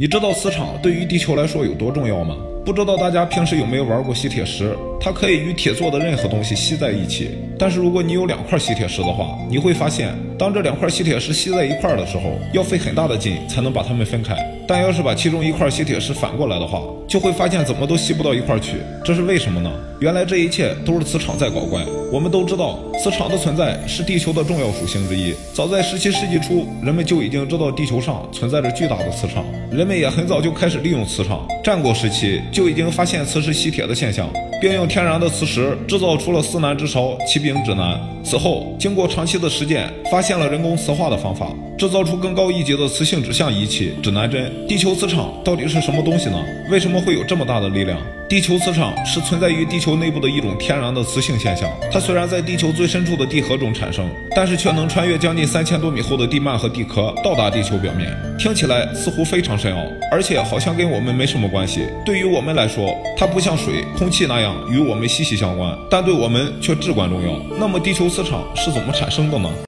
你知道磁场对于地球来说有多重要吗？不知道大家平时有没有玩过吸铁石？它可以与铁做的任何东西吸在一起。但是如果你有两块吸铁石的话，你会发现，当这两块吸铁石吸在一块的时候，要费很大的劲才能把它们分开。但要是把其中一块吸铁石反过来的话，就会发现怎么都吸不到一块去。这是为什么呢？原来这一切都是磁场在搞怪。我们都知道，磁场的存在是地球的重要属性之一。早在十七世纪初，人们就已经知道地球上存在着巨大的磁场，人们也很早就开始利用磁场。战国时期就已经发现磁石吸铁的现象。并用天然的磁石制造出了司南之勺、骑兵指南。此后，经过长期的实践，发现了人工磁化的方法，制造出更高一级的磁性指向仪器——指南针。地球磁场到底是什么东西呢？为什么会有这么大的力量？地球磁场是存在于地球内部的一种天然的磁性现象。它虽然在地球最深处的地核中产生，但是却能穿越将近三千多米厚的地幔和地壳，到达地球表面。听起来似乎非常深奥，而且好像跟我们没什么关系。对于我们来说，它不像水、空气那样与我们息息相关，但对我们却至关重要。那么，地球磁场是怎么产生的呢？